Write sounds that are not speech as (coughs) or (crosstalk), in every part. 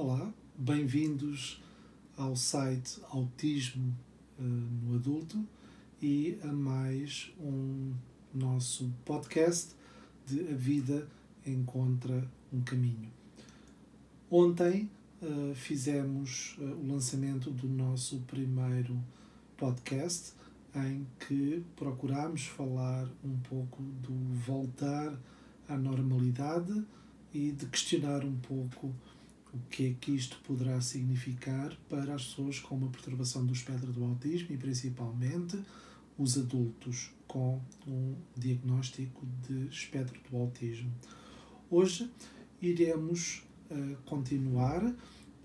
Olá, bem-vindos ao site Autismo uh, no Adulto e a mais um nosso podcast de A Vida Encontra um Caminho. Ontem uh, fizemos uh, o lançamento do nosso primeiro podcast em que procurámos falar um pouco do voltar à normalidade e de questionar um pouco o que é que isto poderá significar para as pessoas com uma perturbação do espectro do autismo e principalmente os adultos com um diagnóstico de espectro do autismo. Hoje iremos uh, continuar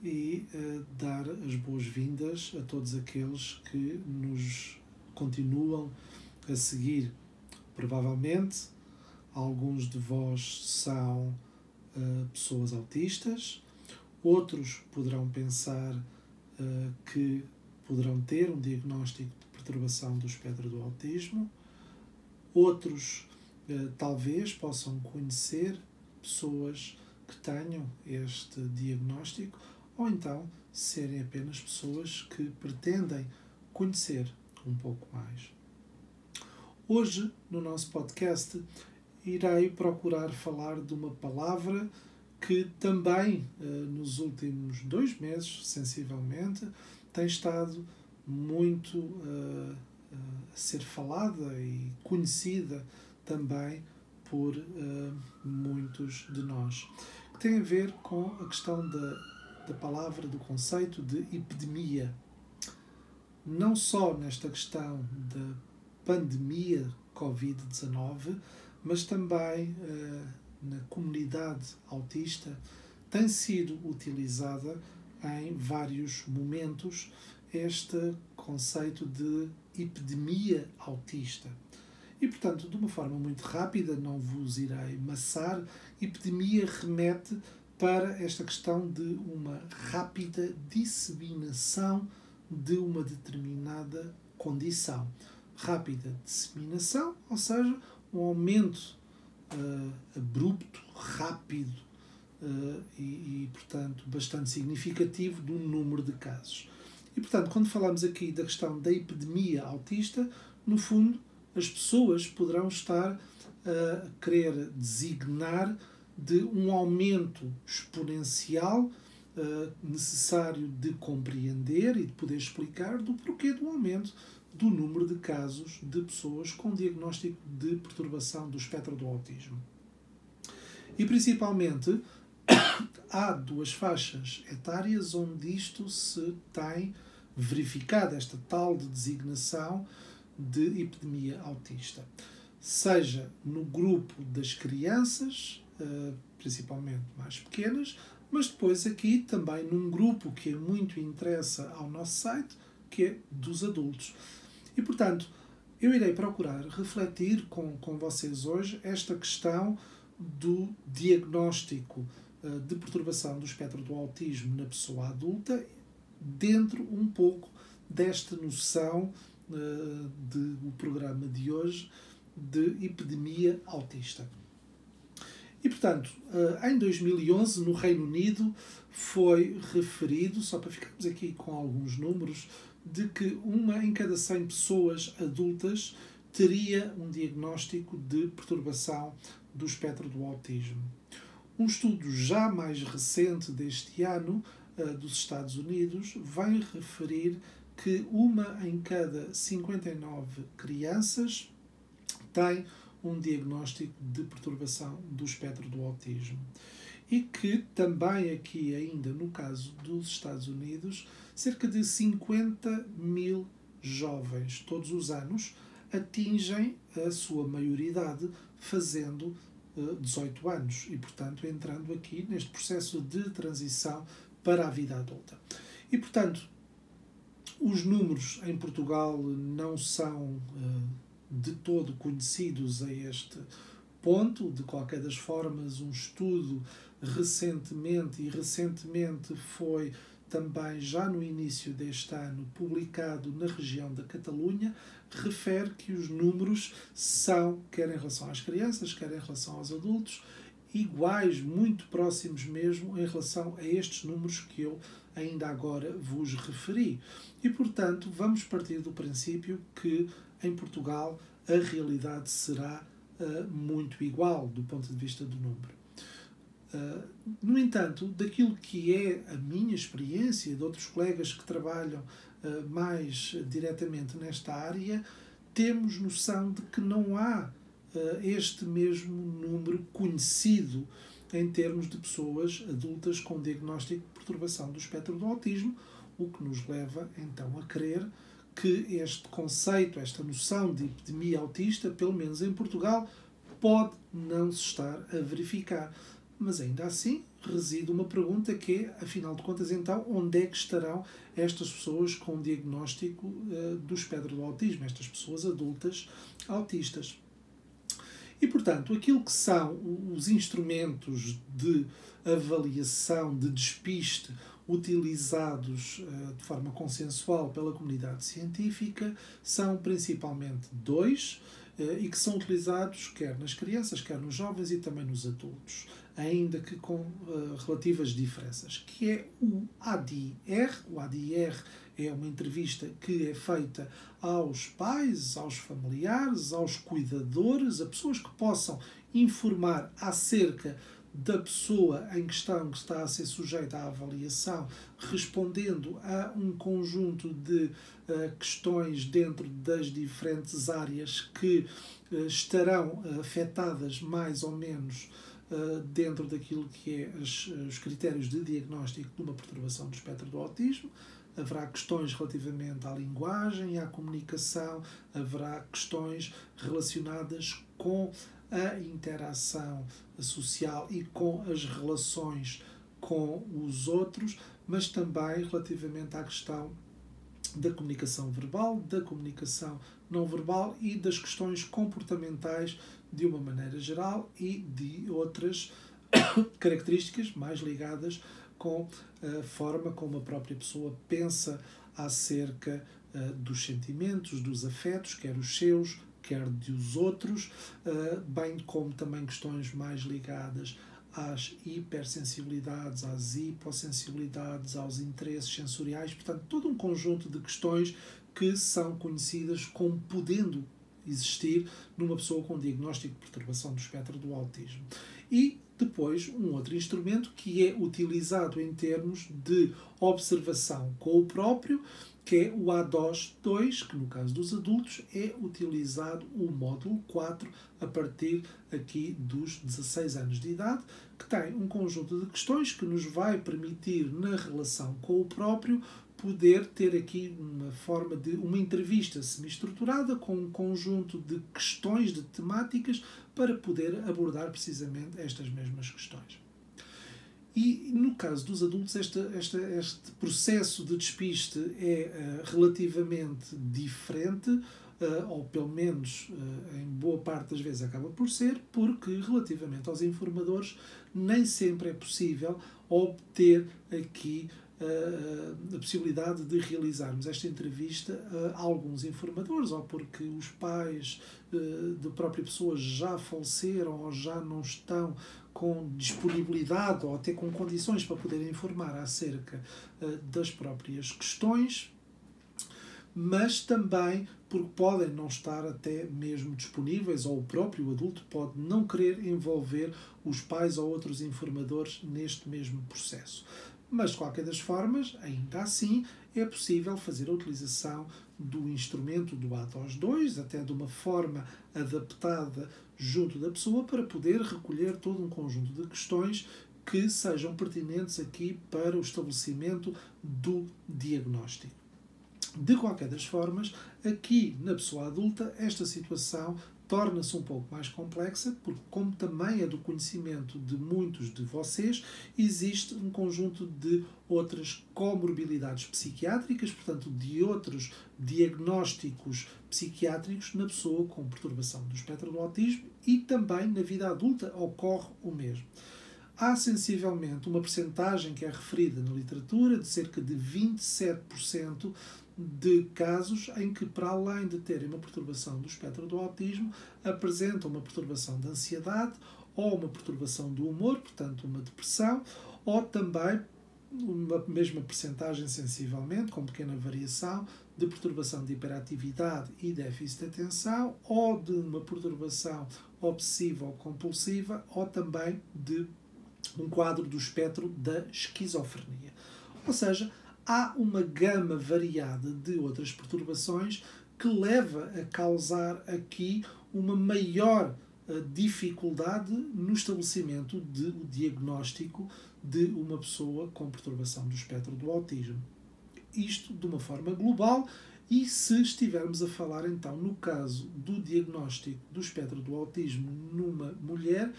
e uh, dar as boas-vindas a todos aqueles que nos continuam a seguir. Provavelmente alguns de vós são uh, pessoas autistas, Outros poderão pensar uh, que poderão ter um diagnóstico de perturbação do espectro do autismo. Outros uh, talvez possam conhecer pessoas que tenham este diagnóstico ou então serem apenas pessoas que pretendem conhecer um pouco mais. Hoje, no nosso podcast, irei procurar falar de uma palavra que também eh, nos últimos dois meses, sensivelmente, tem estado muito uh, uh, a ser falada e conhecida também por muitos de nós, que tem a ver com a questão da, da palavra, do conceito de epidemia. Não só nesta questão da pandemia Covid-19, mas também na comunidade autista tem sido utilizada em vários momentos este conceito de epidemia autista. E, portanto, de uma forma muito rápida, não vos irei maçar, epidemia remete para esta questão de uma rápida disseminação de uma determinada condição. Rápida disseminação, ou seja, um aumento uh, abrupto, rápido uh, e, e, portanto, bastante significativo do número de casos. E, portanto, quando falamos aqui da questão da epidemia autista, no fundo, as pessoas poderão estar a querer designar de um aumento exponencial uh, necessário de compreender e de poder explicar do porquê do aumento do número de casos de pessoas com diagnóstico de perturbação do espectro do autismo. E principalmente (coughs) há duas faixas etárias onde isto se tem verificado, esta tal de designação de epidemia autista. Seja no grupo das crianças, eh, principalmente mais pequenas, mas depois aqui também num grupo que muito interessa ao nosso site, que é dos adultos. E, portanto, eu irei procurar refletir com, com vocês hoje esta questão do diagnóstico uh, de perturbação do espectro do autismo na pessoa adulta, dentro um pouco desta noção uh, do programa de hoje de epidemia autista. E, portanto, uh, em 2011, no Reino Unido, foi referido, só para ficarmos aqui com alguns números, de que uma em cada 100 pessoas adultas teria um diagnóstico de perturbação do espectro do autismo. Um estudo já mais recente deste ano uh, dos Estados Unidos vem referir que uma em cada 59 crianças tem um diagnóstico de perturbação do espectro do autismo. E que também aqui, ainda no caso dos Estados Unidos, cerca de 50 mil jovens todos os anos atingem a sua maioridade fazendo uh, eh, 18 anos e, portanto, entrando aqui neste processo de transição para a vida adulta. E, portanto, os números em Portugal não são uh, de todo conhecidos a este ponto. De qualquer das formas, um estudo recentemente e recentemente foi também já no início deste ano, publicado na região da Catalunha, refere que os números são, quer em relação às crianças, quer em relação aos adultos, iguais, muito próximos mesmo, em relação a estes números que eu ainda agora vos referi. E, portanto, vamos partir do princípio que em Portugal a realidade será uh, muito igual do ponto de vista do número. Uh, no entanto, daquilo que é a minha experiência de outros colegas que trabalham uh, mais diretamente nesta área, temos noção de que não há este mesmo número conhecido em termos de pessoas adultas com diagnóstico de perturbação do espectro do autismo, o que nos leva então a crer que este conceito, esta noção de epidemia autista, pelo menos em Portugal, pode não se estar a verificar. Mas ainda assim, reside uma pergunta que é, afinal de contas, então, onde é que estarão estas pessoas com diagnóstico uh, do espectro do autismo, estas pessoas adultas autistas? E, portanto, aquilo que são os instrumentos de avaliação, de despiste, utilizados uh, de forma consensual pela comunidade científica são principalmente dois uh, e que são utilizados quer nas crianças, quer nos jovens e também nos adultos, ainda que com uh, relativas diferenças, que é o ADR. O ADR é uma entrevista que é feita aos pais, aos familiares, aos cuidadores, a pessoas que possam informar acerca da pessoa em questão que está a ser sujeita à avaliação, respondendo a um conjunto de uh, questões dentro das diferentes áreas que uh, estarão afetadas mais ou menos dentro daquilo que é as, os critérios de diagnóstico de uma perturbação do espectro do autismo. Haverá questões relativamente à linguagem, à comunicação, haverá questões relacionadas com a interação social e com as relações com os outros, mas também relativamente à questão da comunicação verbal, da comunicação não verbal e das questões comportamentais de uma maneira geral e de outras (coughs) características mais ligadas com a forma como a própria pessoa pensa acerca uh, dos sentimentos, dos afetos, quer os seus, quer dos outros, eh, bem como também questões mais ligadas às hipersensibilidades, às hipossensibilidades, aos interesses sensoriais, portanto, todo um conjunto de questões que são conhecidas como podendo existir numa pessoa com diagnóstico de perturbação do espectro do autismo. E depois, um outro instrumento que é utilizado em termos de observação com o próprio, que é o ADOS 2, que no caso dos adultos é utilizado o módulo 4 a partir aqui dos 16 anos de idade, que tem um conjunto de questões que nos vai permitir na relação com o próprio poder ter aqui uma forma de uma entrevista semi-estruturada com um conjunto de questões, de temáticas para poder abordar precisamente estas mesmas questões. E no caso dos adultos, este, este, este processo de despiste é uh, relativamente diferente, uh, ou pelo menos uh, em boa parte das vezes acaba por ser, porque relativamente aos informadores, nem sempre é possível obter aqui a possibilidade de realizarmos esta entrevista a alguns informadores, ou porque os pais da própria pessoa já faleceram ou já não estão com disponibilidade ou até com condições para poder informar acerca uh, das próprias questões, mas também porque podem não estar até mesmo disponíveis ou o próprio adulto pode não querer envolver os pais ou outros informadores neste mesmo processo. Mas, de qualquer das formas, ainda assim, é possível fazer a utilização do instrumento do ADOS 2, até de uma forma adaptada junto da pessoa, para poder recolher todo um conjunto de questões que sejam pertinentes aqui para o estabelecimento do diagnóstico. De qualquer das formas, aqui na pessoa adulta, esta situação torna-se um pouco mais complexa, porque, como também é do conhecimento de muitos de vocês, existe um conjunto de outras comorbilidades psiquiátricas, portanto, de outros diagnósticos psiquiátricos na pessoa com perturbação do espectro do autismo e também na vida adulta ocorre o mesmo. Há sensivelmente uma percentagem que é referida na literatura de cerca de 27% de casos em que, para além de terem uma perturbação do espectro do autismo, apresentam uma perturbação de ansiedade ou uma perturbação do humor, portanto uma depressão, ou também uma mesma percentagem sensivelmente, com pequena variação, de perturbação de hiperatividade e déficit de atenção, ou de uma perturbação obsessiva ou compulsiva, ou também de um quadro do espectro da esquizofrenia. Ou seja, há uma gama variada de outras perturbações que leva a causar aqui uma maior eh, dificuldade no estabelecimento de o diagnóstico de uma pessoa com perturbação do espectro do autismo. Isto de uma forma global e se estivermos a falar então no caso do diagnóstico do espectro do autismo numa mulher,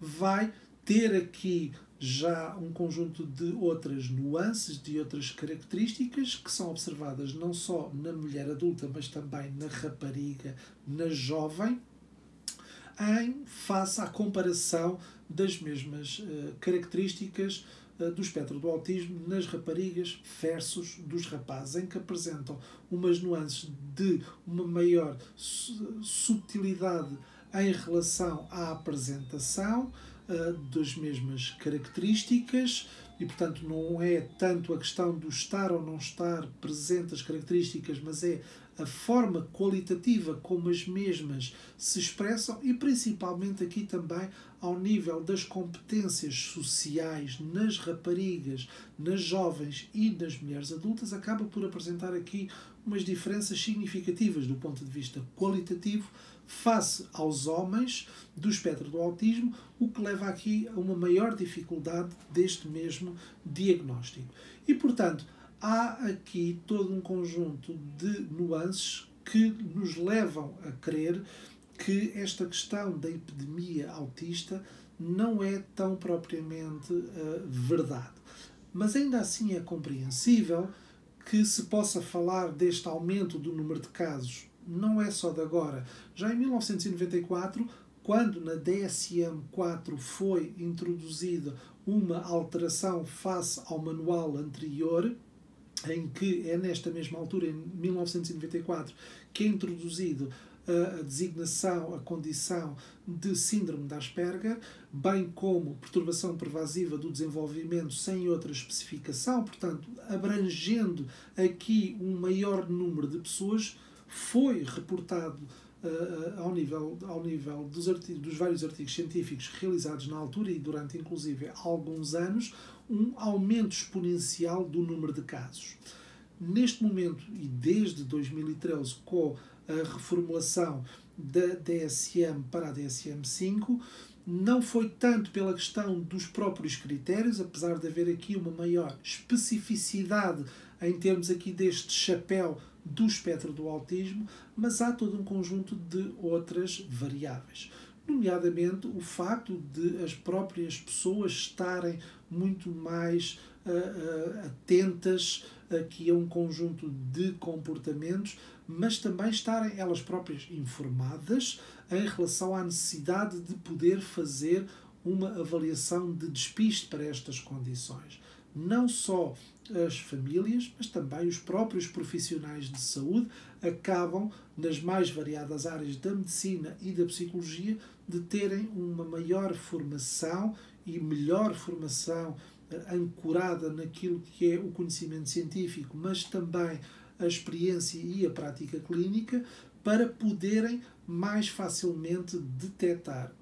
vai ter aqui já um conjunto de outras nuances, de outras características que são observadas não só na mulher adulta, mas também na rapariga, na jovem, em face à comparação das mesmas uh, características uh, do espectro do autismo nas raparigas versus dos rapazes, em que apresentam umas nuances de uma maior subtilidade em relação à apresentação, uh, das mesmas características e, portanto, não é tanto a questão do estar ou não estar presente as características, mas é a forma qualitativa como as mesmas se expressam e principalmente aqui também ao nível das competências sociais nas raparigas, nas jovens e nas mulheres adultas, acaba por apresentar aqui umas diferenças significativas do ponto de vista qualitativo face aos homens do espectro do autismo, o que leva aqui a uma maior dificuldade deste mesmo diagnóstico. E, portanto, há aqui todo um conjunto de nuances que nos levam a crer que esta questão da epidemia autista não é tão propriamente uh, verdade. Mas ainda assim é compreensível que se possa falar deste aumento do número de casos não é só de agora. Já em 1994, quando na DSM-4 foi introduzida uma alteração face ao manual anterior, em que é nesta mesma altura, em 1994, que é introduzido a designação, a condição de síndrome de Asperger, bem como perturbação pervasiva do desenvolvimento sem outra especificação, portanto, abrangendo aqui um maior número de pessoas foi reportado uh, ao nível, ao nível dos, artigos, dos vários artigos científicos realizados na altura e durante inclusive alguns anos, um aumento exponencial do número de casos. Neste momento e desde 2013, com a reformulação da DSM para a DSM-5, não foi tanto pela questão dos próprios critérios, apesar de haver aqui uma maior especificidade em termos aqui deste chapéu do espectro do autismo, mas há todo um conjunto de outras variáveis. Nomeadamente o facto de as próprias pessoas estarem muito mais uh, uh, atentas aqui a um conjunto de comportamentos, mas também estarem elas próprias informadas em relação à necessidade de poder fazer uma avaliação de despiste para estas condições. Não só as famílias, mas também os próprios profissionais de saúde acabam, nas mais variadas áreas da medicina e da psicologia, de terem uma maior formação e melhor formação eh, ancorada naquilo que é o conhecimento científico, mas também a experiência e a prática clínica, para poderem mais facilmente detectar.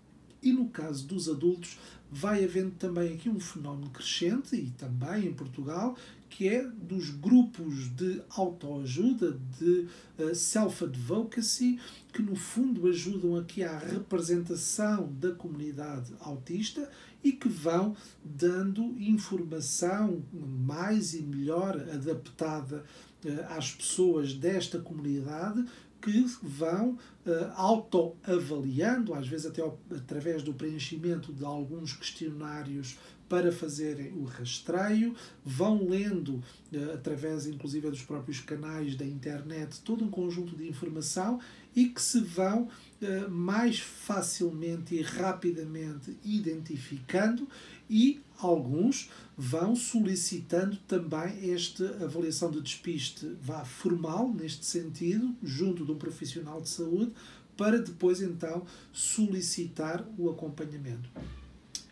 E no caso dos adultos, vai havendo também aqui um fenómeno crescente, e também em Portugal, que é dos grupos de autoajuda, de uh, self-advocacy, que no fundo ajudam aqui à representação da comunidade autista e que vão dando informação mais e melhor adaptada uh, às pessoas desta comunidade que vão uh, autoavaliando, às vezes até ao, através do preenchimento de alguns questionários para fazerem o rastreio, vão lendo, uh, através inclusive dos próprios canais da internet, todo um conjunto de informação e que se vão uh, mais facilmente e rapidamente identificando e alguns vão solicitando também esta avaliação de despiste vá formal, neste sentido, junto de um profissional de saúde, para depois então solicitar o acompanhamento.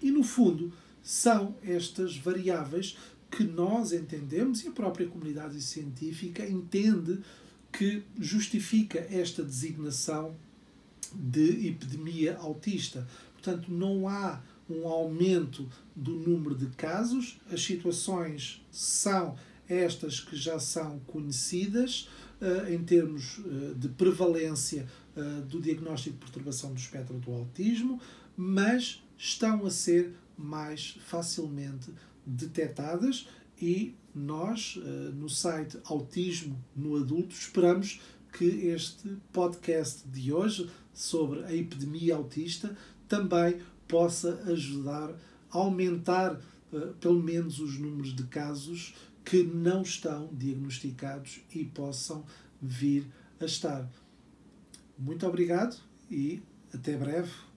E no fundo, são estas variáveis que nós entendemos e a própria comunidade científica entende que justifica esta designação de epidemia autista. Portanto, não há um aumento do número de casos, as situações são estas que já são conhecidas uh, em termos uh, de prevalência uh, do diagnóstico de perturbação do espectro do autismo, mas estão a ser mais facilmente detectadas e nós, no site Autismo no Adulto, esperamos que este podcast de hoje sobre a epidemia autista também possa ajudar a aumentar uh, pelo menos os números de casos que não estão diagnosticados e possam vir a estar. Muito obrigado e até breve.